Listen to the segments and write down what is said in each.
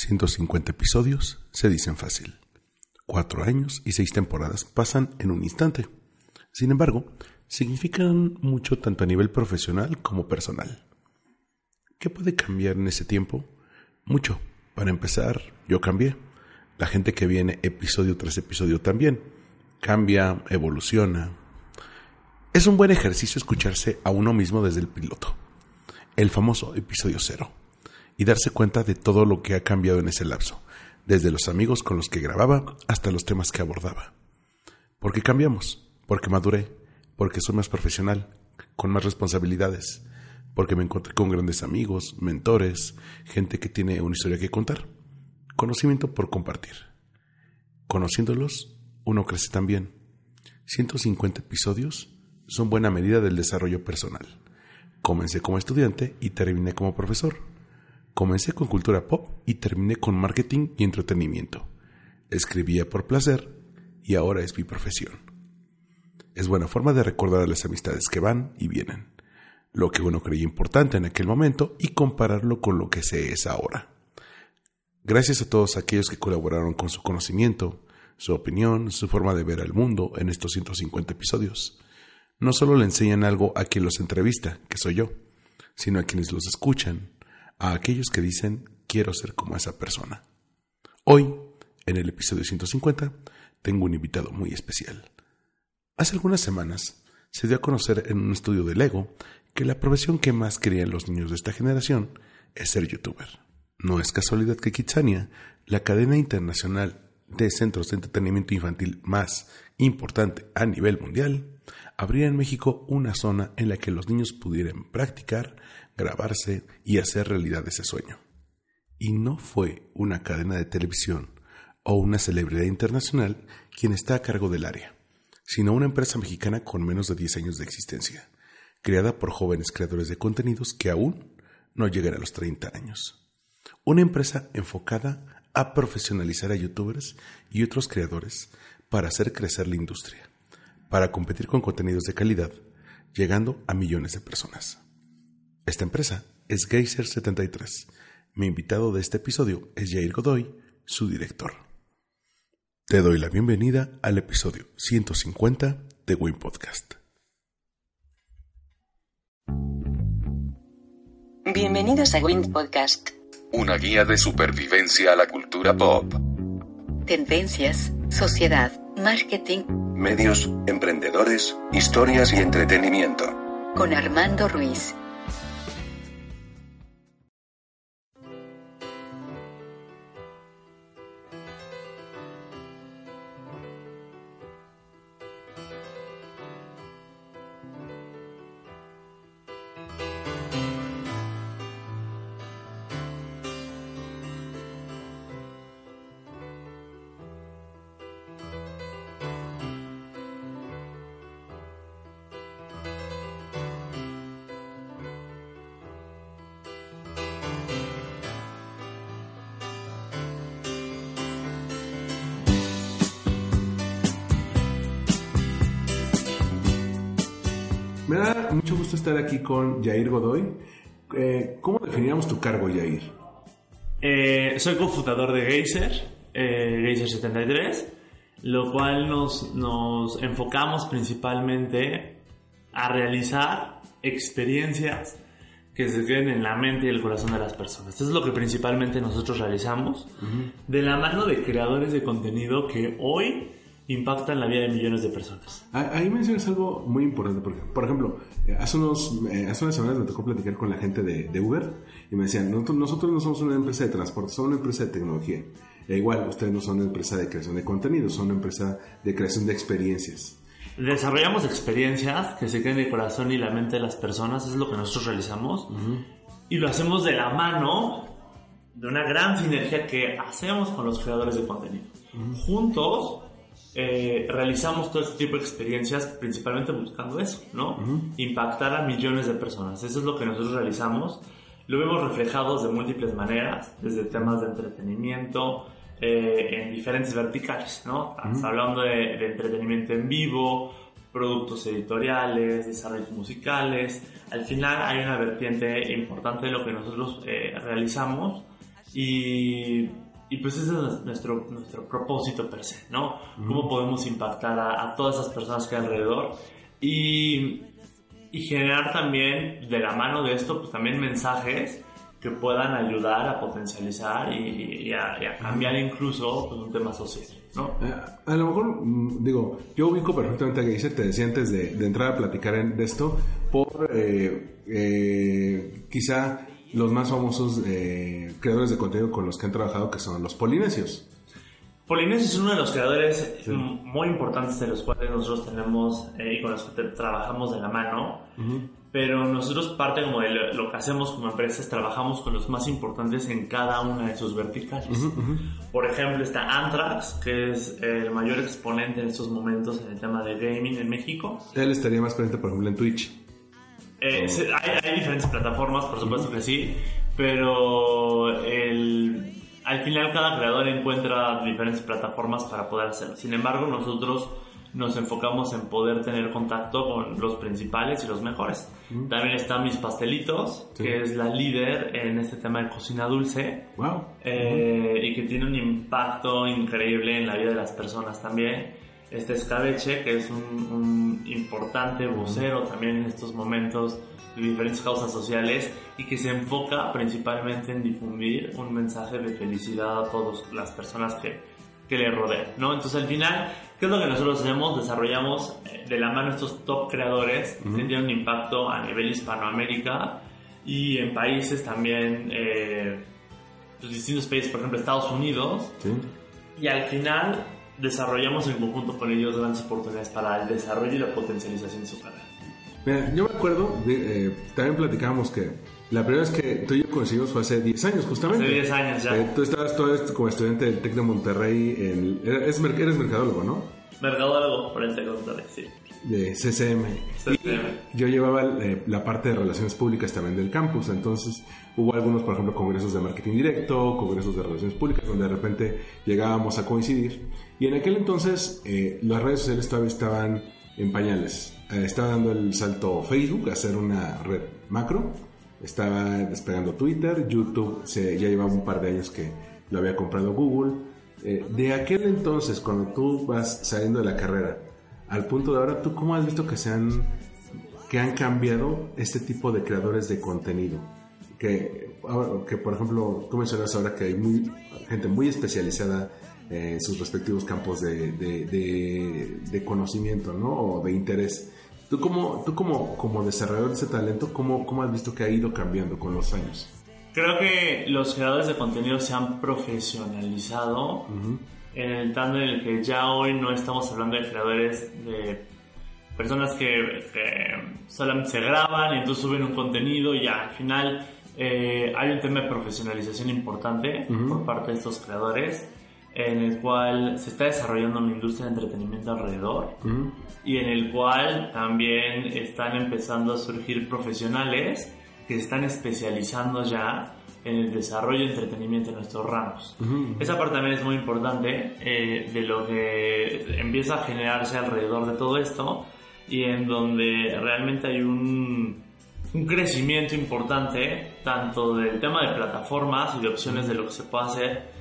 150 episodios se dicen fácil. Cuatro años y seis temporadas pasan en un instante. Sin embargo, significan mucho tanto a nivel profesional como personal. ¿Qué puede cambiar en ese tiempo? Mucho. Para empezar, yo cambié. La gente que viene episodio tras episodio también. Cambia, evoluciona. Es un buen ejercicio escucharse a uno mismo desde el piloto. El famoso episodio cero y darse cuenta de todo lo que ha cambiado en ese lapso, desde los amigos con los que grababa hasta los temas que abordaba. ¿Por qué cambiamos? Porque maduré, porque soy más profesional, con más responsabilidades, porque me encontré con grandes amigos, mentores, gente que tiene una historia que contar, conocimiento por compartir. Conociéndolos, uno crece también. 150 episodios son buena medida del desarrollo personal. Comencé como estudiante y terminé como profesor. Comencé con cultura pop y terminé con marketing y entretenimiento. Escribía por placer y ahora es mi profesión. Es buena forma de recordar las amistades que van y vienen, lo que uno creía importante en aquel momento y compararlo con lo que se es ahora. Gracias a todos aquellos que colaboraron con su conocimiento, su opinión, su forma de ver al mundo en estos 150 episodios. No solo le enseñan algo a quien los entrevista, que soy yo, sino a quienes los escuchan, a aquellos que dicen quiero ser como esa persona. Hoy, en el episodio 150, tengo un invitado muy especial. Hace algunas semanas se dio a conocer en un estudio de Lego que la profesión que más querían los niños de esta generación es ser youtuber. No es casualidad que Kitsania, la cadena internacional de centros de entretenimiento infantil más importante a nivel mundial, habría en México una zona en la que los niños pudieran practicar grabarse y hacer realidad ese sueño. Y no fue una cadena de televisión o una celebridad internacional quien está a cargo del área, sino una empresa mexicana con menos de 10 años de existencia, creada por jóvenes creadores de contenidos que aún no llegan a los 30 años. Una empresa enfocada a profesionalizar a youtubers y otros creadores para hacer crecer la industria, para competir con contenidos de calidad, llegando a millones de personas. Esta empresa es Geyser73. Mi invitado de este episodio es Jair Godoy, su director. Te doy la bienvenida al episodio 150 de Win Podcast. Bienvenidos a Win Podcast. Una guía de supervivencia a la cultura pop. Tendencias, sociedad, marketing. Medios, emprendedores, historias y entretenimiento. Con Armando Ruiz. Me da mucho gusto estar aquí con Jair Godoy. Eh, ¿Cómo definiríamos tu cargo, Jair? Eh, soy cofundador de Geyser, eh, Geyser 73, lo cual nos, nos enfocamos principalmente a realizar experiencias que se queden en la mente y el corazón de las personas. Esto es lo que principalmente nosotros realizamos, de la mano de creadores de contenido que hoy impactan la vida de millones de personas. Ah, Ahí mencionas algo muy importante, porque, por ejemplo, eh, hace, unos, eh, hace unas semanas me tocó platicar con la gente de, de Uber y me decían, nosotros, nosotros no somos una empresa de transporte, somos una empresa de tecnología. E igual, ustedes no son una empresa de creación de contenido, son una empresa de creación de experiencias. Desarrollamos experiencias que se queden en el corazón y la mente de las personas, eso es lo que nosotros realizamos. Y lo hacemos de la mano de una gran sinergia que hacemos con los creadores de contenido. Juntos eh, realizamos todo este tipo de experiencias principalmente buscando eso, ¿no? Impactar a millones de personas. Eso es lo que nosotros realizamos. Lo vemos reflejado de múltiples maneras, desde temas de entretenimiento, eh, en diferentes verticales, ¿no? Estamos hablando de, de entretenimiento en vivo, productos editoriales, desarrollos musicales. Al final hay una vertiente importante de lo que nosotros eh, realizamos y, y, pues ese es nuestro, nuestro propósito per se, ¿no? Cómo podemos impactar a, a, todas esas personas que hay alrededor y, y generar también de la mano de esto pues también mensajes que puedan ayudar a potencializar y, y, a, y a, cambiar incluso pues, un tema social, ¿no? Eh, a lo mejor, mm, digo, yo ubico perfectamente a Geyser, te decía antes de, de, entrar a platicar en, de esto, por eh, eh, quizá los más famosos eh, creadores de contenido con los que han trabajado, que son los polinesios. Polinesios es uno de los creadores sí. muy importantes de los cuales nosotros tenemos eh, y con los que trabajamos de la mano. Uh -huh. Pero nosotros parte como de lo, lo, que hacemos como empresas, trabajamos con los más importantes en cada una de sus verticales. Uh -huh. Por ejemplo, está Antrax, que es el mayor exponente en estos momentos en el tema de gaming en México. Él estaría más presente, por ejemplo, en Twitch. Eh, oh. hay, hay, diferentes plataformas, por supuesto uh -huh. que sí, pero el, al final cada creador encuentra diferentes plataformas para poder hacerlo. Sin embargo, nosotros nos enfocamos en poder tener contacto con los principales y los mejores. Mm. También está Mis Pastelitos, sí. que es la líder en este tema de cocina dulce. Wow. Eh, mm. Y que tiene un impacto increíble en la vida de las personas también. Este Escabeche, que es un, un importante vocero también en estos momentos de diferentes causas sociales y que se enfoca principalmente en difundir un mensaje de felicidad a todas las personas que, que le rodean, ¿no? Entonces al final, ¿qué es lo que nosotros hacemos? Desarrollamos eh, de la mano estos top creadores uh -huh. que tienen un impacto a nivel Hispanoamérica y en países también, eh, pues distintos países, por ejemplo Estados Unidos, sí. y al final desarrollamos en conjunto con ellos grandes oportunidades para el desarrollo y la potencialización de su carrera. Mira, yo me acuerdo, de, eh, también platicábamos que la primera vez que tú y yo coincidimos fue hace 10 años, justamente. Hace 10 años ya. Eh, tú estabas todavía como estudiante del TEC de Monterrey, en, eres, eres mercadólogo, ¿no? El TEC de Monterrey, sí. De CCM. CCM. yo llevaba eh, la parte de relaciones públicas también del campus, entonces hubo algunos, por ejemplo, congresos de marketing directo, congresos de relaciones públicas, donde de repente llegábamos a coincidir. Y en aquel entonces eh, las redes sociales todavía estaban en pañales. Eh, estaba dando el salto Facebook a hacer una red macro estaba despegando Twitter, YouTube se, ya llevaba un par de años que lo había comprado Google. Eh, de aquel entonces, cuando tú vas saliendo de la carrera, al punto de ahora, ¿tú cómo has visto que se han, que han cambiado este tipo de creadores de contenido? Que, que por ejemplo, tú mencionas ahora que hay gente muy especializada en sus respectivos campos de, de conocimiento, ¿no? O de interés. Tú como, tú como, como desarrollador de ese talento, ¿cómo, ¿cómo has visto que ha ido cambiando con los años? Creo que los creadores de contenido se han profesionalizado uh -huh. en el tanto en el que ya hoy no estamos hablando de creadores de personas que, que solamente se graban y entonces suben un contenido y ya al final eh, hay un tema de profesionalización importante uh -huh. por parte de estos creadores en el cual se está desarrollando una industria de entretenimiento alrededor uh -huh. y en el cual también están empezando a surgir profesionales que se están especializando ya en el desarrollo de entretenimiento en nuestros ramos. Uh -huh. Esa parte también es muy importante eh, de lo que empieza a generarse alrededor de todo esto y en donde realmente hay un, un crecimiento importante tanto del tema de plataformas y de opciones de lo que se puede hacer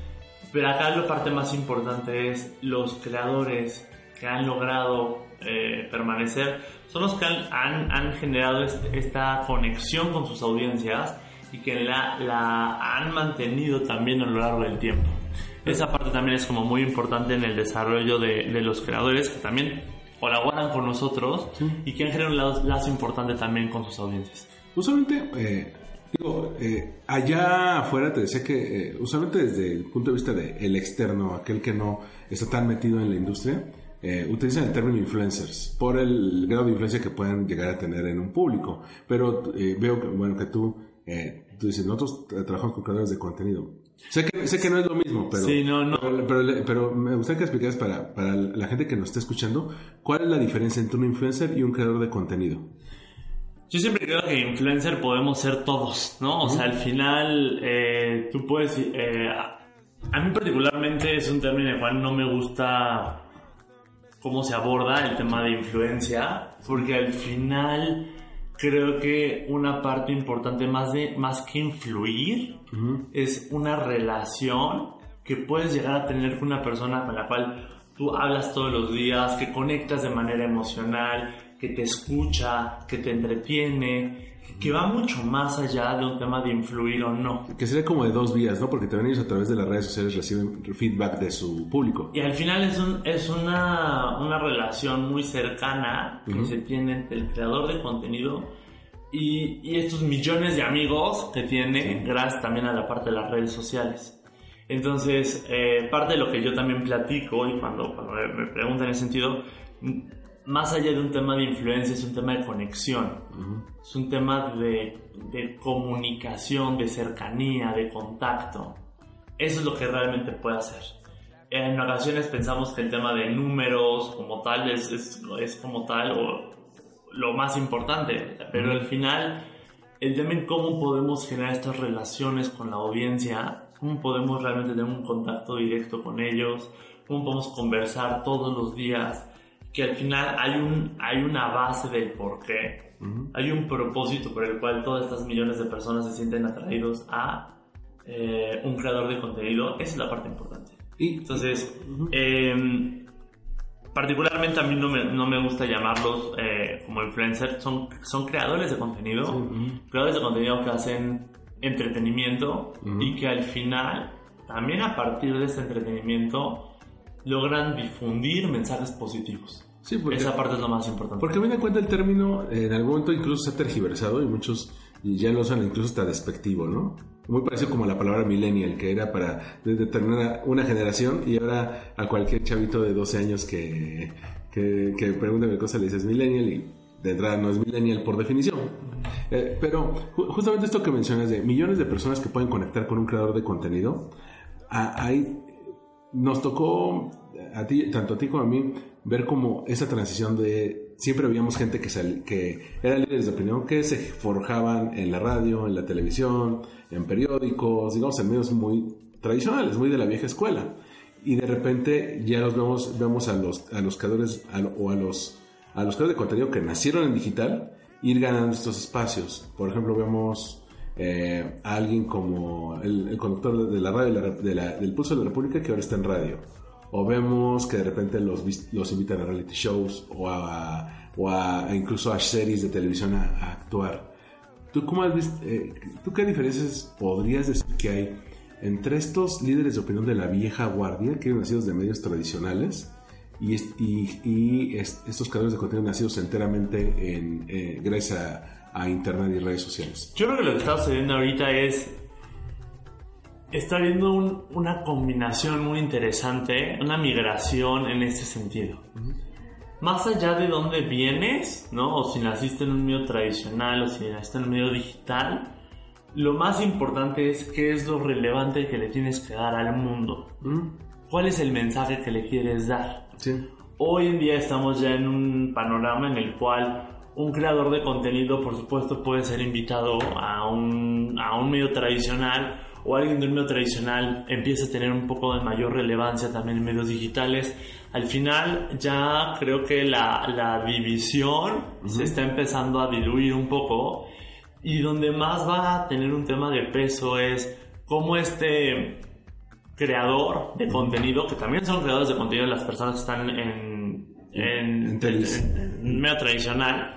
pero acá la parte más importante es los creadores que han logrado eh, permanecer, son los que han, han, generado esta conexión con sus audiencias y que la, la han mantenido también a lo largo del tiempo. Esa parte también es como muy importante en el desarrollo de, de los creadores que también colaboran con nosotros sí. y que han generado un lazo, lazo, importante también con sus audiencias. Usualmente eh, Digo, eh, allá afuera te decía que, eh, usualmente desde el punto de vista del de externo, aquel que no está tan metido en la industria, eh, utilizan el término influencers por el grado de influencia que puedan llegar a tener en un público. Pero eh, veo que, bueno, que tú tú dices, nosotros tra- trabajamos con creadores de contenido. Sé que, sé que no es lo mismo, pero, Sí, no, no. pero, pero, me gustaría que explicaras para, para la gente que nos está escuchando, ¿cuál es la diferencia entre un influencer y un creador de contenido? Yo siempre creo que influencer podemos ser todos, ¿no? O sea, al final eh, tú puedes... eh, a, mí particularmente es un término el cual no me gusta cómo se aborda el tema de influencia, porque al final creo que una parte importante más, de, más que influir es una relación que puedes llegar a tener con una persona con la cual tú hablas todos los días, que conectas de manera emocional, que te escucha, que te entretiene, que va mucho más allá de un tema de influir o no. Que sería como de dos vías, ¿no? Porque también ellos a través de las redes sociales reciben feedback de su público. Y al final es, un, es una, una relación muy cercana que se tiene entre el creador de contenido y, y estos millones de amigos que tiene gracias también a la parte de las redes sociales. Entonces, eh, parte de lo que yo también platico y cuando, cuando me, preguntan en ese sentido, más allá de un tema de influencia, es un tema de conexión. Es un tema de, de comunicación, de cercanía, de contacto. Eso es lo que realmente puede hacer. En ocasiones pensamos que el tema de números como tal es, es, es como tal o lo más importante, pero al final el tema en cómo podemos generar estas relaciones con la audiencia, cómo podemos realmente tener un contacto directo con ellos, cómo podemos conversar todos los días, que al final hay, un, hay una base del por qué, hay un propósito por el cual todas estas millones de personas se sienten atraídos a eh, un creador de contenido, esa es la parte importante. Y Entonces, eh, particularmente a mí no me, no me gusta llamarlos eh, como influencers, son, son creadores de contenido, creadores de contenido que hacen entretenimiento y que al final, también a partir de ese entretenimiento, logran difundir mensajes positivos. Sí, porque- Esa parte es lo más importante. Porque a mí me cuenta el término, en algún momento incluso se ha tergiversado y muchos ya lo usan incluso hasta despectivo, ¿no? Muy parecido como la palabra millennial, que era para de- determinar una generación y ahora a cualquier chavito de 12 años que, que, que pregunta qué cosa le dices millennial y de entrada no es millennial por definición. Eh, pero ju- justamente esto que mencionas de millones de personas que pueden conectar con un creador de contenido, hay nos tocó a ti, tanto a ti como a mí, ver como esa transición de siempre veíamos gente que, sal- que eran líderes de opinión que se forjaban en la radio, en la televisión, en periódicos, digamos, en medios muy tradicionales, muy de la vieja escuela. Y de repente ya los vemos, vemos a los, a los creadores o a los, a los creadores de contenido que nacieron en digital ir ganando estos espacios. Por ejemplo, vemos eh, a alguien como el, conductor de la radio de la- del Pulso de la República que ahora está en radio. O vemos que de repente los, los invitan a reality shows o a, o a incluso a series de televisión a, a actuar. ¿Tú, cómo has visto, eh, ¿Tú qué diferencias podrías decir que hay entre estos líderes de opinión de la vieja guardia, que eran nacidos de medios tradicionales, y, y- y est- estos creadores de contenido nacidos enteramente en, eh, gracias a, a Internet y redes sociales? Yo creo que lo que está sucediendo ahorita es. Está habiendo un- una combinación muy interesante, una migración en ese sentido. Más allá de dónde vienes, ¿no? O si naciste en un medio tradicional o si naciste en un medio digital, lo más importante es qué es lo relevante que le tienes que dar al mundo. ¿Cuál es el mensaje que le quieres dar? Sí. Hoy en día estamos ya en un panorama en el cual un creador de contenido, por supuesto, puede ser invitado a un, a un medio tradicional o alguien de un medio tradicional empieza a tener un poco de mayor relevancia también en medios digitales. Al final ya creo que la, la división se está empezando a diluir un poco y donde más va a tener un tema de peso es cómo este creador de contenido, que también son creadores de contenido las personas que están en, en, En en- en medio tradicional,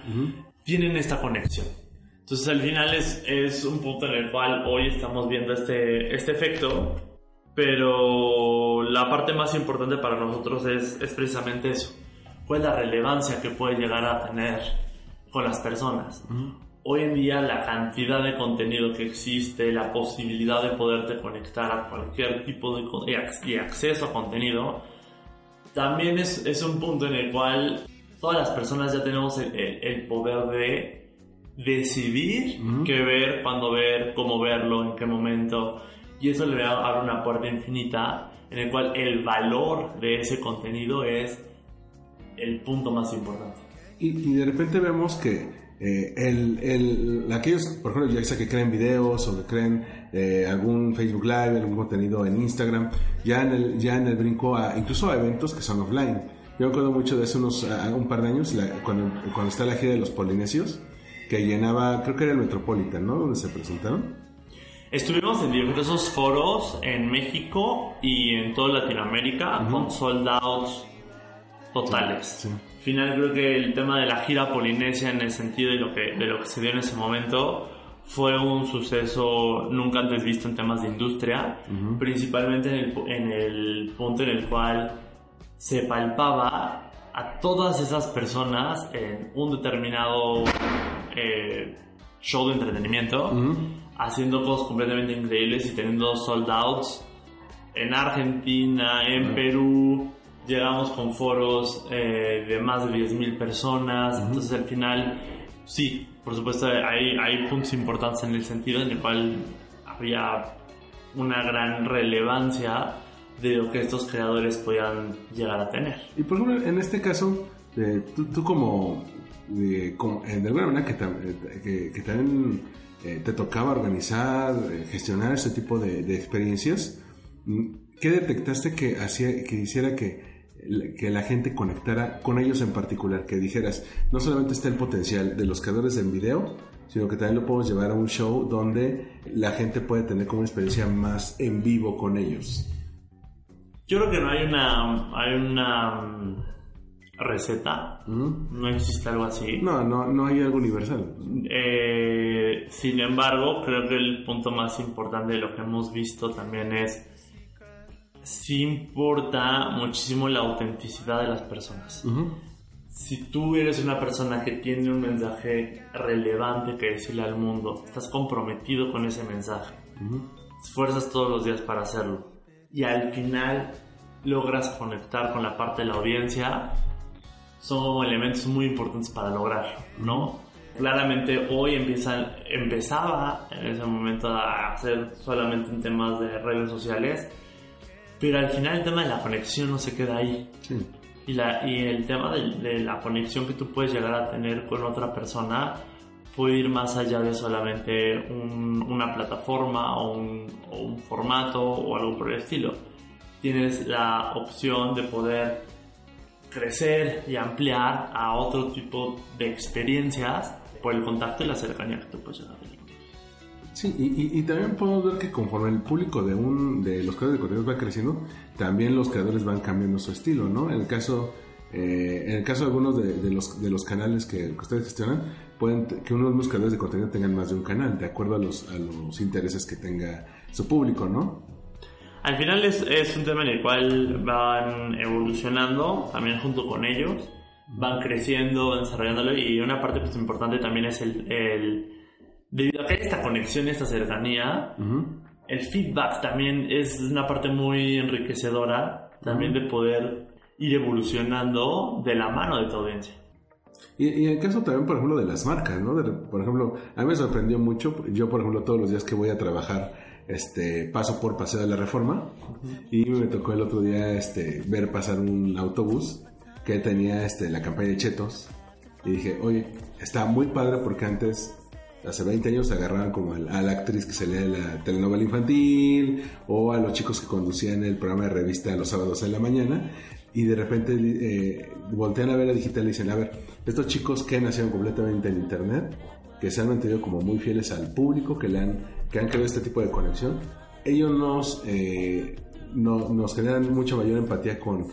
tienen esta conexión. Entonces al final es, es un punto en el cual hoy estamos viendo este, este efecto, pero la parte más importante para nosotros es, es precisamente eso. ¿Cuál es la relevancia que puede llegar a tener con las personas? Hoy en día la cantidad de contenido que existe, la posibilidad de poderte conectar a cualquier tipo de, y acceso a contenido, también es, es un punto en el cual todas las personas ya tenemos el, el- el poder de decidir qué ver, cuándo ver, cómo verlo, en qué momento. Y eso le abre una puerta infinita en el cual el valor de ese contenido es el punto más importante. Y, de repente vemos que eh, el, el, aquellos, por ejemplo, ya sea que creen videos o que creen eh, algún Facebook Live, algún contenido en Instagram, ya en el, ya en el brinco a, incluso a eventos que son offline. Yo me acuerdo mucho de hace unos, un par de años, cuando, cuando está la gira de los polinesios, que llenaba, creo que era el Metropolitan, ¿no? Donde se presentaron. Estuvimos en diversos foros en México y en toda Latinoamérica con sold outs totales. Al final creo que el tema de la gira polinesia en el sentido de lo que, de lo que se dio en ese momento fue un suceso nunca antes visto en temas de industria, principalmente en el, en el punto en el cual se palpaba a todas esas personas en un determinado eh, show de entretenimiento, haciendo cosas completamente increíbles y teniendo sold outs en Argentina, en Perú, llegamos con foros eh, de más de 10.000 personas, entonces al final, sí, por supuesto hay, hay puntos importantes en el sentido en el cual había una gran relevancia de lo que estos creadores podían llegar a tener. Y por ejemplo, en este caso, eh, tú, como, eh, de alguna manera que, que, también te tocaba organizar, gestionar ese tipo de, de experiencias, ¿qué detectaste que, hacía, que hiciera que que la gente conectara con ellos en particular, que dijeras, no solamente está el potencial de los creadores en video, sino que también lo podemos llevar a un show donde la gente puede tener como una experiencia más en vivo con ellos. Yo creo que no hay una, hay una mm, receta, no existe algo así. No, no, no hay algo universal. Eh, sin embargo, creo que el punto más importante de lo que hemos visto también es sí importa muchísimo la autenticidad de las personas. Si tú eres una persona que tiene un mensaje relevante que decirle al mundo, estás comprometido con ese mensaje, esfuerzas todos los días para hacerlo y al final logras conectar con la parte de la audiencia, son elementos muy importantes para lograrlo, ¿no? Claramente hoy empiezan, empezaba en ese momento a hacer solamente en temas de redes sociales, pero al final el tema de la conexión no se queda ahí. Y, la, y el tema de, la conexión que tú puedes llegar a tener con otra persona puede ir más allá de solamente una plataforma o un, o un, formato o algo por el estilo. Tienes la opción de poder crecer y ampliar a otro tipo de experiencias por el contacto y la cercanía que tú puedes llegar. Sí, y, también podemos ver que conforme el público de un de los creadores de contenidos va creciendo, también los creadores van cambiando su estilo, ¿no? En el caso eh, en el caso de algunos de, los, de los canales que, ustedes gestionan, pueden que uno de los creadores de contenido tengan más de un canal, de acuerdo a los, a los intereses que tenga su público, ¿no? Al final es, es un tema en el cual van evolucionando, también junto con ellos, van creciendo, van desarrollándolo, y una parte pues, importante también es el debido a que hay esta conexión, esta cercanía, el feedback también es una parte muy enriquecedora, también de poder ir evolucionando de la mano de tu audiencia. Y, en el caso también, por ejemplo, de las marcas, ¿no? por ejemplo, a mí me sorprendió mucho, yo, por ejemplo, todos los días que voy a trabajar, este, paso por Paseo de la Reforma, y me tocó el otro día, este, ver pasar un autobús que tenía, este, la campaña de Chetos, y dije, oye, está muy padre porque antes hace 20 años agarraban como a la, actriz que se lee la telenovela infantil o a los chicos que conducían el programa de revista los sábados en la mañana. Y de repente eh, voltean a ver la digital y dicen, a ver, estos chicos que nacieron completamente en internet, que se han mantenido como muy fieles al público, que, le han, que han creado este tipo de conexión, ellos nos, eh, nos generan mucha mayor empatía con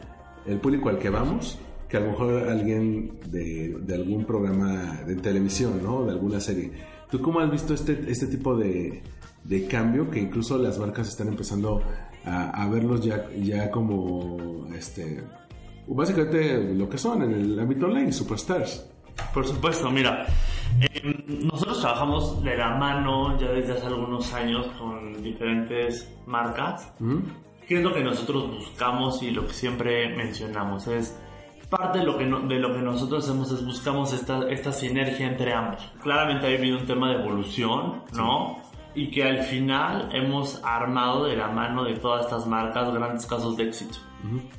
el público al que vamos que a lo mejor alguien de, de algún programa de televisión, ¿no? De alguna serie. ¿Tú cómo has visto este, este tipo de, de cambio que incluso las marcas están empezando a, a, verlos ya, ya como, este, básicamente lo que son en el ámbito online, superstars? Por supuesto, mira, eh, nosotros trabajamos de la mano ya desde hace algunos años con diferentes marcas. ¿Qué es lo que nosotros buscamos y lo que siempre mencionamos? Es parte de lo que, no- de lo que nosotros hacemos es buscamos esta, esta sinergia entre ambos. Claramente ha habido un tema de evolución, ¿no? Y que al final hemos armado de la mano de todas estas marcas grandes casos de éxito,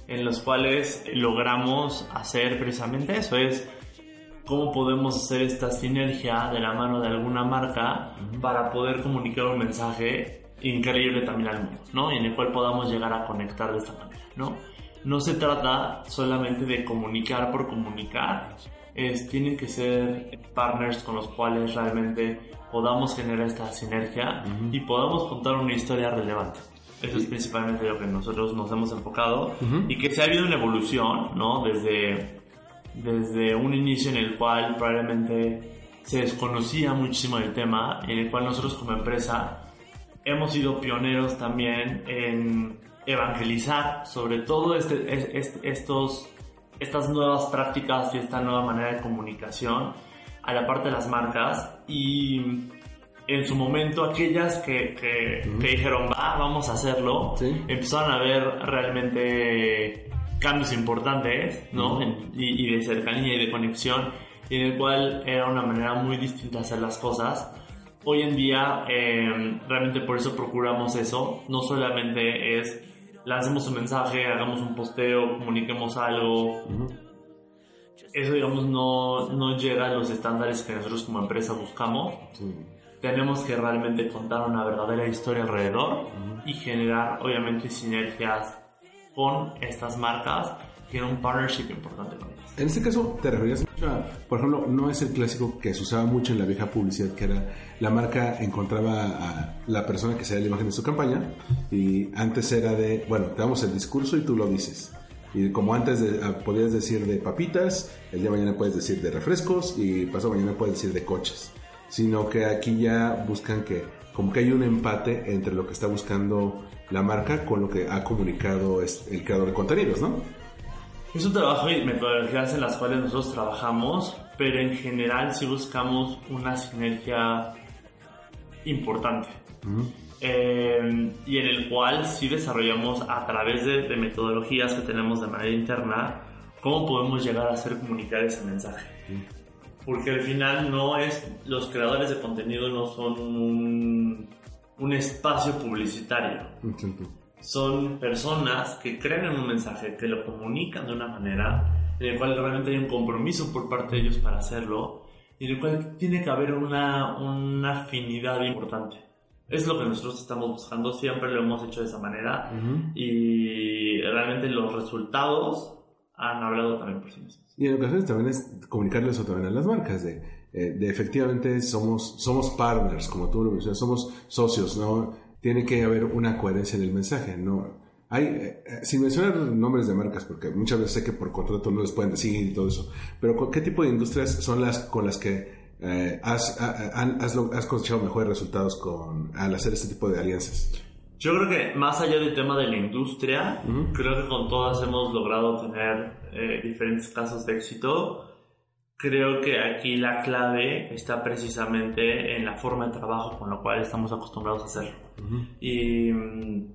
en los cuales logramos hacer precisamente eso, es cómo podemos hacer esta sinergia de la mano de alguna marca para poder comunicar un mensaje increíble también al mundo, ¿no? Y en el cual podamos llegar a conectar de esta manera, ¿no? No se trata solamente de comunicar por comunicar, es, tienen que ser partners con los cuales realmente podamos generar esta sinergia y podamos contar una historia relevante. Eso es principalmente lo que nosotros nos hemos enfocado y que se ha habido una evolución, ¿no? Desde desde un inicio en el cual probablemente se desconocía muchísimo del tema, en el cual nosotros como empresa hemos sido pioneros también en evangelizar sobre todo este, es- es- estos, estas nuevas prácticas y esta nueva manera de comunicación a la parte de las marcas y en su momento aquellas que, que, que dijeron va, vamos a hacerlo, Sí. empezaron a ver realmente cambios importantes, ¿no? Y, y de cercanía y de conexión, y en el cual era una manera muy distinta de hacer las cosas. Hoy en día, eh, realmente por eso procuramos eso. No solamente es lancemos un mensaje, hagamos un posteo, comuniquemos algo. Eso, digamos, no, no llega a los estándares que nosotros como empresa buscamos. Tenemos que realmente contar una verdadera historia alrededor y generar, obviamente, sinergias con estas marcas en un partnership importante con ellas. En este caso, te referías a, por ejemplo, no es el clásico que se usaba mucho en la vieja publicidad, que era la marca encontraba a la persona que sea la imagen de su campaña y antes era de, bueno, te damos el discurso y tú lo dices. Y como antes de- ah, podías decir de papitas, el día de mañana puedes decir de refrescos y pasado mañana puedes decir de coches. Sino que aquí ya buscan que, como que hay un empate entre lo que está buscando la marca con lo que ha comunicado es- el creador de contenidos, ¿no? Es un trabajo y metodologías en las cuales nosotros trabajamos, pero en general sí buscamos una sinergia importante. Eh, y en el cual sí desarrollamos a través de, de metodologías que tenemos de manera interna cómo podemos llegar a hacer comunicar ese mensaje. Porque al final no es, los creadores de contenido no son un, un espacio publicitario son personas que creen en un mensaje, que lo comunican de una manera en el cual realmente hay un compromiso por parte de ellos para hacerlo y en el cual tiene que haber una, una afinidad importante. Es lo que nosotros estamos buscando, siempre lo hemos hecho de esa manera y realmente los resultados han hablado también por sí mismos. Y en ocasiones también es comunicarles eso también a las marcas, de, eh, de efectivamente somos, somos partners, como tú lo mencionas, somos socios, ¿no? Tiene que haber una coherencia en el mensaje, ¿no? Hay, eh, eh, sin mencionar nombres de marcas, porque muchas veces sé que por contrato no les pueden decir y todo eso, pero ¿con ¿qué tipo de industrias son las con las que has, has, lo- has cosechado mejores resultados con, al hacer este tipo de alianzas? Yo creo que más allá del tema de la industria, creo que con todas hemos logrado tener eh, diferentes casos de éxito. Creo que aquí la clave está precisamente en la forma de trabajo con la cual estamos acostumbrados a hacerlo. Y mm,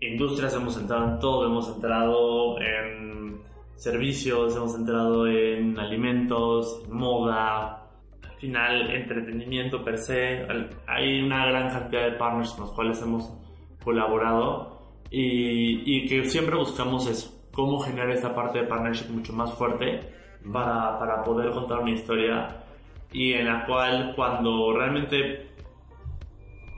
industrias hemos entrado en todo, hemos entrado en servicios, hemos entrado en alimentos, en moda, al final entretenimiento per se. Hay una gran cantidad de partners con los cuales hemos colaborado y, y que siempre buscamos eso, cómo generar esta parte de partnership mucho más fuerte para, para poder contar una historia y en la cual cuando realmente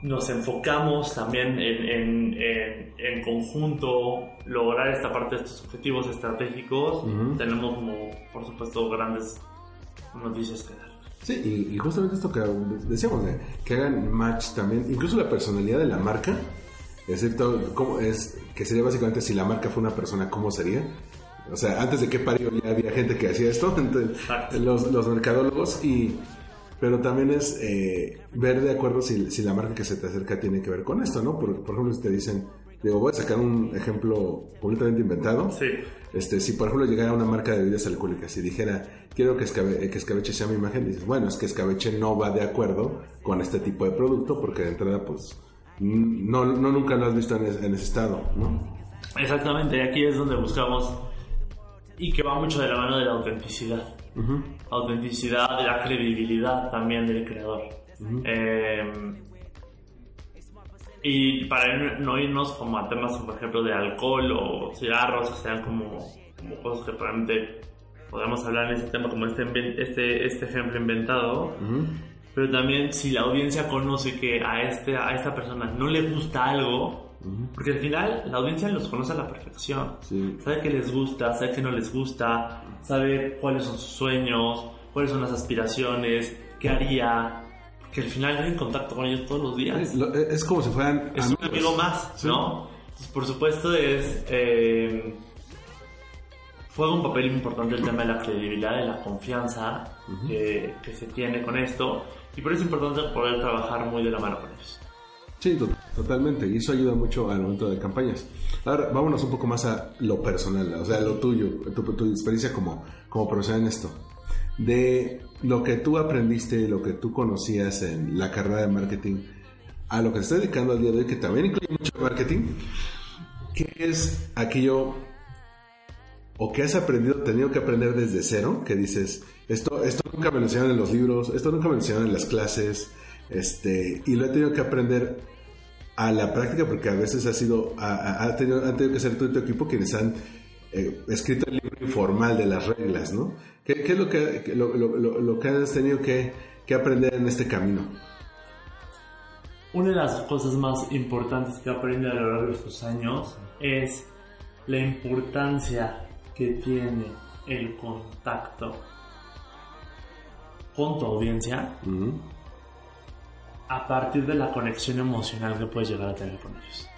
nos enfocamos también en, en, en- en conjunto lograr esta parte de estos objetivos estratégicos, tenemos como, por supuesto, grandes noticias que dar. Sí, y, y justamente esto que decíamos, de que hagan match también, incluso la personalidad de la marca, es cierto, cómo es, que sería básicamente si la marca fue una persona, ¿cómo sería? O sea, antes de que parió ya había gente que hacía esto, entonces, los, los mercadólogos, y, pero también es eh, ver de acuerdo si, si la marca que se te acerca tiene que ver con esto, ¿no? Por, por ejemplo, si te dicen, digo, voy a sacar un ejemplo completamente inventado. Sí. Este, si por ejemplo llegara una marca de bebidas alcohólicas y dijera, quiero que, escabe- que escabeche sea mi imagen, dices, bueno, es que escabeche no va de acuerdo con este tipo de producto porque de entrada, pues, no, no nunca lo has visto en, es- en ese estado, ¿no? Exactamente, aquí es donde buscamos y que va mucho de la mano de la autenticidad. Autenticidad, de la credibilidad también del creador. Eh, y para no irnos como a temas, por ejemplo, de alcohol o cigarros, que sean como, como cosas que probablemente podemos hablar en ese tema, como este, este, este ejemplo inventado. Pero también si la audiencia conoce que a, este, a esta persona no le gusta algo, porque al final la audiencia los conoce a la perfección. Sí. Sabe qué les gusta, sabe qué no les gusta, sabe cuáles son sus sueños, cuáles son las aspiraciones, qué haría. Que al final tienen contacto con ellos todos los días. Es, lo- es como si fueran Es un amigos. amigo más, Sí. ¿no? Entonces, por supuesto es... eh, juega un papel importante el tema de la credibilidad, de la confianza que, que se tiene con esto. Y por eso es importante poder trabajar muy de la mano con ellos. Sí, to- totalmente. Y eso ayuda mucho al momento de campañas. Ahora, vámonos un poco más a lo personal, o sea, lo tuyo, tu, tu experiencia como, como profesional en esto. De lo que tú aprendiste, lo que tú conocías en la carrera de marketing, a lo que te estás dedicando al día de hoy, que también incluye mucho marketing, ¿qué es aquello o que has aprendido, tenido que aprender desde cero, que dices, esto, esto nunca me lo enseñaron en los libros, esto nunca me lo enseñaron en las clases, este, y lo he tenido que aprender a la práctica porque a veces ha sido, ha, ha- tenido, han tenido que ser tú y tu equipo quienes han eh, escrito el libro informal de las reglas, ¿no? ¿Qué, qué es lo que, lo- lo- lo que has tenido que, que aprender en este camino? Una de las cosas más importantes que aprendí a lo largo de estos años es la importancia que tiene el contacto con tu audiencia a partir de la conexión emocional que puedes llegar a tener con ellos.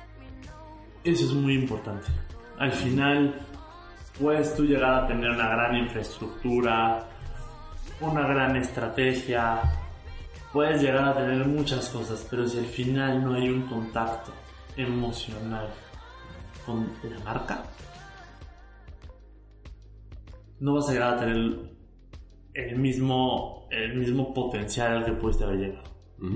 Eso es muy importante. Al final, puedes tú llegar a tener una gran infraestructura, una gran estrategia, puedes llegar a tener muchas cosas, pero si al final no hay un contacto emocional con la marca, no vas a llegar a tener el mismo, el mismo potencial al que pudiste haber llegado.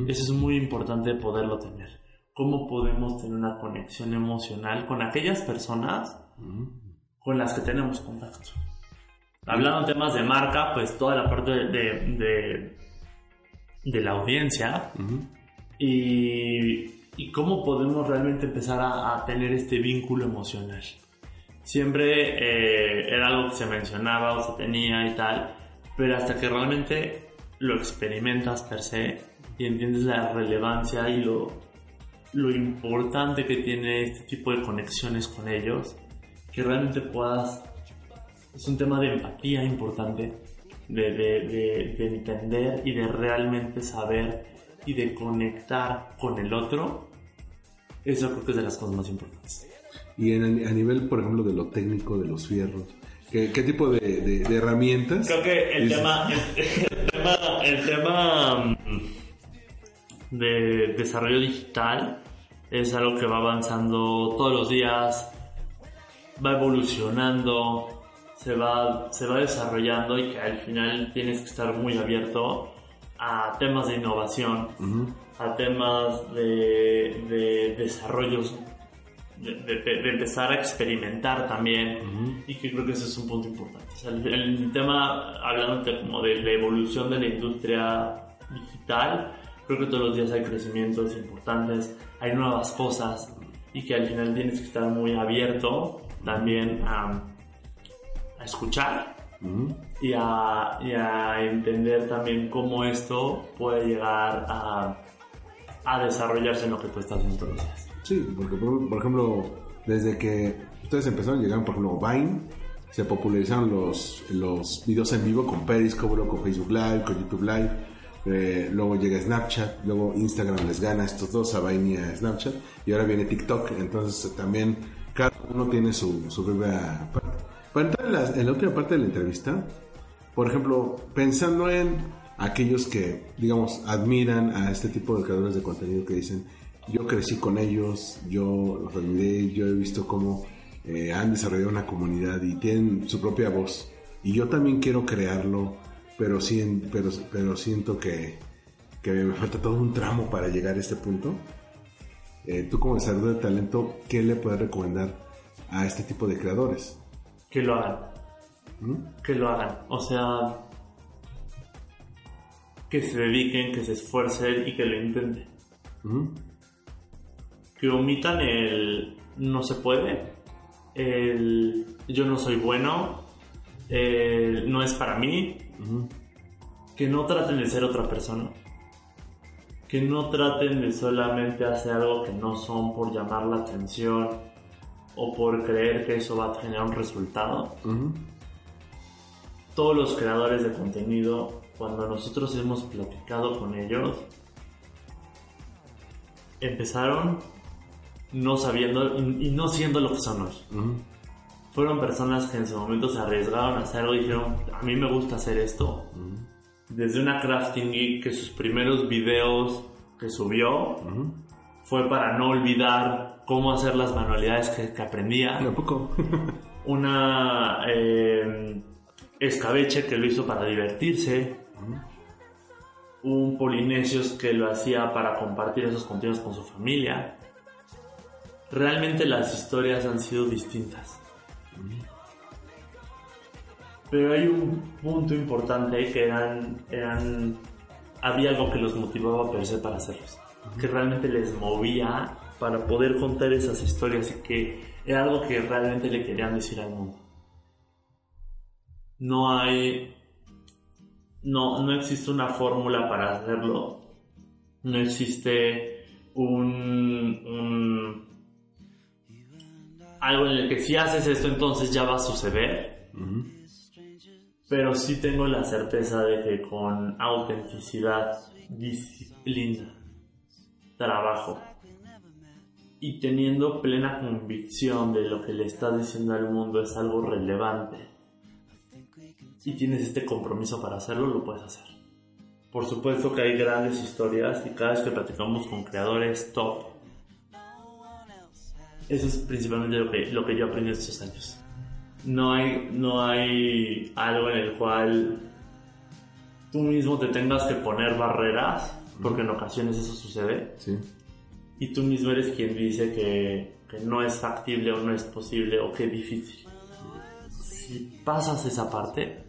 Eso es muy importante poderlo tener. ¿Cómo podemos tener una conexión emocional con aquellas personas con las que tenemos contacto? Hablando en temas de marca, pues toda la parte de, de, de- de la audiencia y, y cómo podemos realmente empezar a, a tener este vínculo emocional. Siempre eh, era algo que se mencionaba o se tenía y tal, pero hasta que realmente lo experimentas per se y entiendes la relevancia y lo, lo importante que tiene este tipo de conexiones con ellos, que realmente puedas... Es un tema de empatía importante, de, de, de- de entender y de realmente saber y de conectar con el otro. Eso creo que es de las cosas más importantes. Y en, a nivel, por ejemplo, de lo técnico, de los fierros, ¿qué, qué tipo de, de- de herramientas? Creo que el tema, el, el tema, el tema mm, de desarrollo digital es algo que va avanzando todos los días, va evolucionando, se va, se va desarrollando y que al final tienes que estar muy abierto a temas de innovación, a temas de, de desarrollos de, de- de empezar a experimentar también y que creo que ese es un punto importante. O sea, el, el tema, hablando como de la evolución de la industria digital, creo que todos los días hay crecimientos importantes, hay nuevas cosas y que al final tienes que estar muy abierto también a, a escuchar y, a, y a entender también cómo esto puede llegar a, a desarrollarse en lo que tú estás haciendo todos los días. Sí, porque por, por ejemplo, desde que ustedes empezaron, llegaron, por ejemplo, Vine, se popularizaron los, los videos en vivo con Periscope, con Facebook Live, con YouTube Live, eh, luego llega Snapchat, luego Instagram les gana estos dos, a Vine y a Snapchat, y ahora viene TikTok, entonces también cada uno tiene su, su propia parte. Para entrar en la, en la última parte de la entrevista, por ejemplo, pensando en aquellos que, digamos, admiran a este tipo de creadores de contenido que dicen, yo crecí con ellos, yo los admiré, yo he visto cómo eh, han desarrollado una comunidad y tienen su propia voz. Y yo también quiero crearlo, pero, sí, pero, pero siento que, que me falta todo un tramo para llegar a este punto. Eh, tú como desarrollador de talento, ¿qué le puedes recomendar a este tipo de creadores? que lo hagan. que lo hagan. O sea, que se dediquen, que se esfuercen y que lo intenten. Que omitan el no se puede, el yo no soy bueno, el no es para mí, que no traten de ser otra persona, que no traten de solamente hacer algo que no son por llamar la atención o por creer que eso va a generar un resultado. Todos los creadores de contenido, cuando nosotros hemos platicado con ellos, empezaron no sabiendo y no siendo lo que son hoy. Fueron personas que en su momento se arriesgaron a hacer algo y dijeron, a mí me gusta hacer esto. Desde una crafting geek que sus primeros videos que subió fue para no olvidar cómo hacer las manualidades que, aprendía. poco? una eh, escabeche que lo hizo para divertirse. Un polinesios que lo hacía para compartir esos contenidos con su familia realmente las historias han sido distintas. Pero hay un punto importante que eran, eran había algo que los motivaba a per para hacerlos, que realmente les movía para poder contar esas historias y que era algo que realmente le querían decir al mundo. No hay no, no existe una fórmula para hacerlo. No existe un algo en el que si haces esto entonces ya va a suceder. Pero sí tengo la certeza de que con autenticidad, disciplina, trabajo y teniendo plena convicción de lo que le estás diciendo al mundo es algo relevante y tienes este compromiso para hacerlo, lo puedes hacer. Por supuesto que hay grandes historias y cada vez que platicamos con creadores top eso es principalmente lo que, lo que yo aprendí estos años. No hay, no hay algo en el cual tú mismo te tengas que poner barreras, porque en ocasiones eso sucede. Sí. Y tú mismo eres quien dice que, que no es factible o no es posible o que es difícil. Si pasas esa parte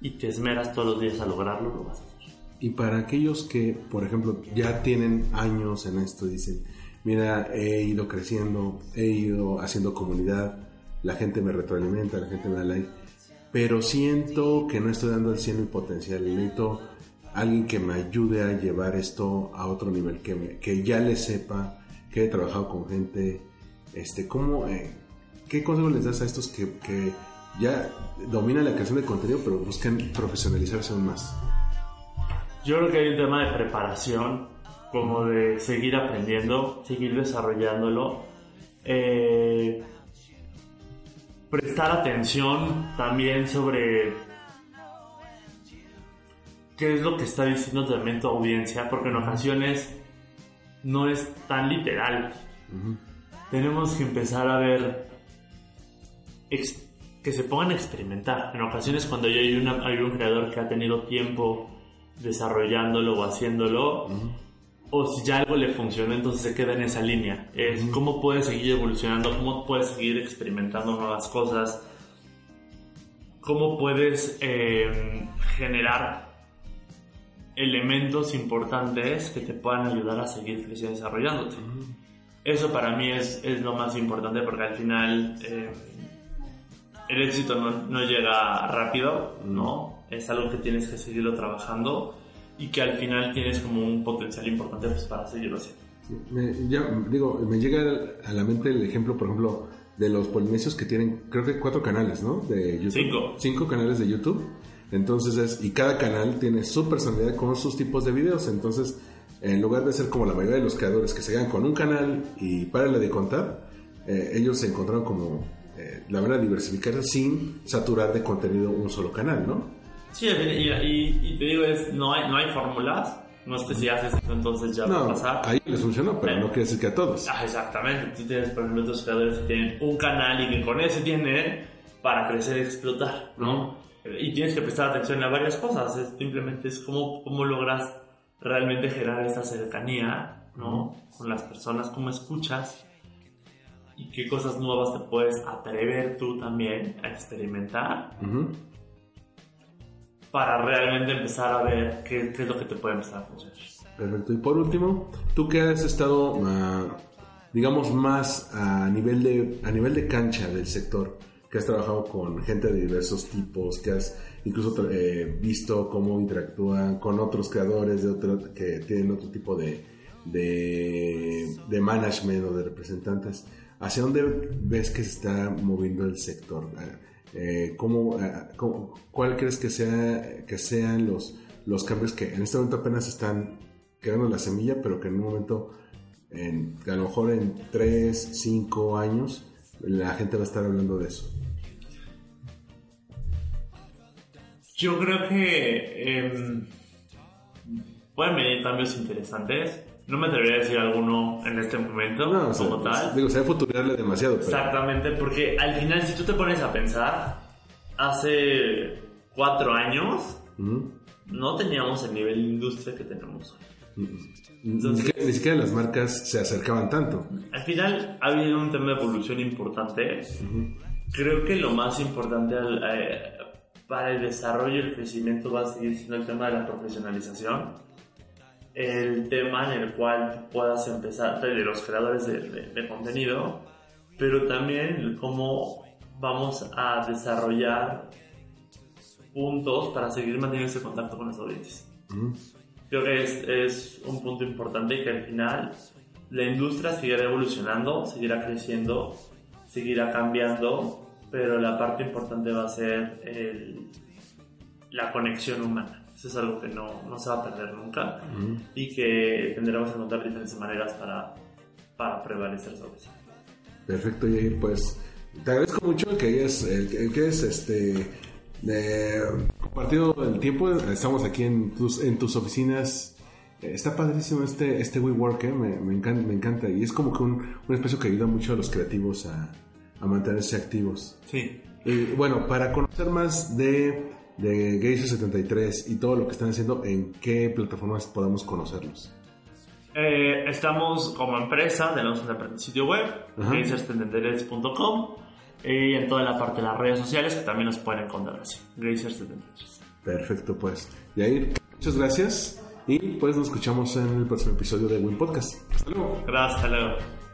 y te esmeras todos los días a lograrlo, lo vas a hacer. Y para aquellos que, por ejemplo, ya tienen años en esto, dicen, mira, he ido creciendo, he ido haciendo comunidad, la gente me retroalimenta, la gente me da like, pero siento que no estoy dando el 100 mi potencial, necesito alguien que me ayude a llevar esto a otro nivel, que, que ya le sepa, que he trabajado con gente, este, ¿cómo, eh, ¿qué consejo les das a estos que, que ya dominan la creación de contenido, pero buscan profesionalizarse aún más? Yo creo que hay un tema de preparación como de seguir aprendiendo, seguir desarrollándolo. Eh, prestar atención también sobre qué es lo que está diciendo también tu audiencia, porque en ocasiones no es tan literal. Tenemos que empezar a ver que se pongan a experimentar. En ocasiones cuando hay, una, hay un creador que ha tenido tiempo desarrollándolo o haciéndolo, o si ya algo le funciona, entonces se queda en esa línea. Es cómo puedes seguir evolucionando, cómo puedes seguir experimentando nuevas cosas, cómo puedes em, generar elementos importantes que te puedan ayudar a seguir creciendo y desarrollándote. Eso para mí es, es, lo más importante porque al final em, el éxito no, no, llega rápido, ¿no? Es algo que tienes que seguirlo trabajando y que al final tienes como un potencial importante pues, para seguirlo haciendo. Me, ya, digo, me llega a la mente el ejemplo, por ejemplo, de los polinesios que tienen, creo que cuatro canales, ¿no? De YouTube. Cinco. Cinco canales de YouTube. Entonces es, y cada canal tiene su personalidad con sus tipos de videos. Entonces, en lugar de ser como la mayoría de los creadores que se quedan con un canal y párale de contar, eh, ellos se encontraron como eh, la manera de diversificarse sin saturar de contenido un solo canal, ¿no? Sí, y, te digo, es, no, hay, no hay fórmulas. No es que si haces esto entonces ya va a pasar. Ahí les funcionó, pero no quiere decir que a todos. Ah, exactamente. Tú tienes, por ejemplo, otros creadores que tienen un canal y que con ese tienen para crecer y explotar, ¿no? Y tienes que prestar atención a varias cosas. simplemente es cómo, cómo logras realmente generar esa cercanía, ¿no? Con las personas, cómo escuchas y qué cosas nuevas te puedes atrever tú también a experimentar Ujú. Para realmente empezar a ver qué, qué es lo que te puede empezar a funcionar. Perfecto. Y por último, tú que has estado, ah, digamos, más a nivel de, a nivel de cancha del sector, que has trabajado con gente de diversos tipos, que has incluso eh, visto cómo interactúan con otros creadores de otro, que tienen otro tipo de, de, de management o de representantes. ¿Hacia dónde ves que se está moviendo el sector? Ah, eh, ¿cómo, ¿Cuál crees que, sea, que sean los, los cambios que en este momento apenas están quedando la semilla, pero que en un momento, en, a lo mejor en 3, 5 años, la gente va a estar hablando de eso? Yo creo que em, pueden venir cambios interesantes. No me atrevería a decir alguno en este momento No, o sea, como tal. Digo, se futurarle demasiado, pero... Exactamente, porque al final si tú te pones a pensar, hace cuatro años Ujú. no teníamos el nivel de industria que tenemos hoy. Ni, Entonces- siquiera, ni siquiera las marcas se acercaban tanto. Al final ha habido un tema de evolución importante. Creo que lo más importante al- eh, para el desarrollo y el crecimiento va a seguir siendo el tema de la profesionalización. El tema en el cual puedas empezar, de los creadores de, de- de contenido, pero también cómo vamos a desarrollar puntos para seguir manteniendo ese contacto con las audiencias. Ujú. Creo que es, es un punto importante y que al final la industria seguirá evolucionando, seguirá creciendo, seguirá cambiando, pero la parte importante va a ser el- la conexión humana. Eso es algo que no, no se va a perder nunca y que tendremos que encontrar diferentes maneras para, para prevalecer sobre eso. Perfecto, Yair, pues te agradezco mucho el que hayas, el, el que es este eh, compartido el tiempo. Estamos aquí en tus, en tus oficinas. Eh, Está padrísimo este, este WeWork, eh, me, me, encanta, me encanta. Y es como que un, un espacio que ayuda mucho a los creativos a, a mantenerse activos. Sí. Y bueno, para conocer más de, de Geyser 73 y todo lo que están haciendo, ¿en qué plataformas podamos conocerlos? Eh, estamos como empresa, tenemos un sitio web, Ajá. grazerstendenderes.com y en toda la parte de las redes sociales que también nos pueden encontrar así, Grazers73. Perfecto, pues. Yair, muchas gracias. Y pues nos escuchamos en el próximo episodio de Win Podcast. Hasta luego. Gracias, hasta luego.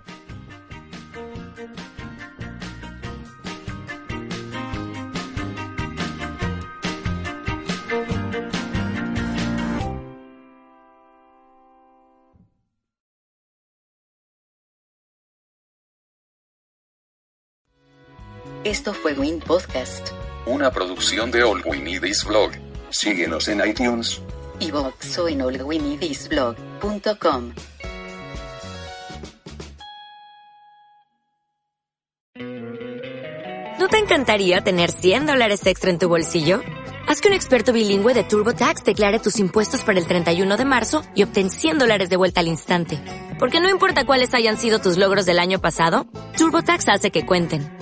Esto fue Win Podcast, Una producción de All We Need Is Blog. Síguenos en iTunes. y o en allwinidisblog.com. ¿No te encantaría tener 100 dólares extra en tu bolsillo? Haz que un experto bilingüe de TurboTax declare tus impuestos para el 31 de marzo y obtén 100 dólares de vuelta al instante. Porque no importa cuáles hayan sido tus logros del año pasado, TurboTax hace que cuenten.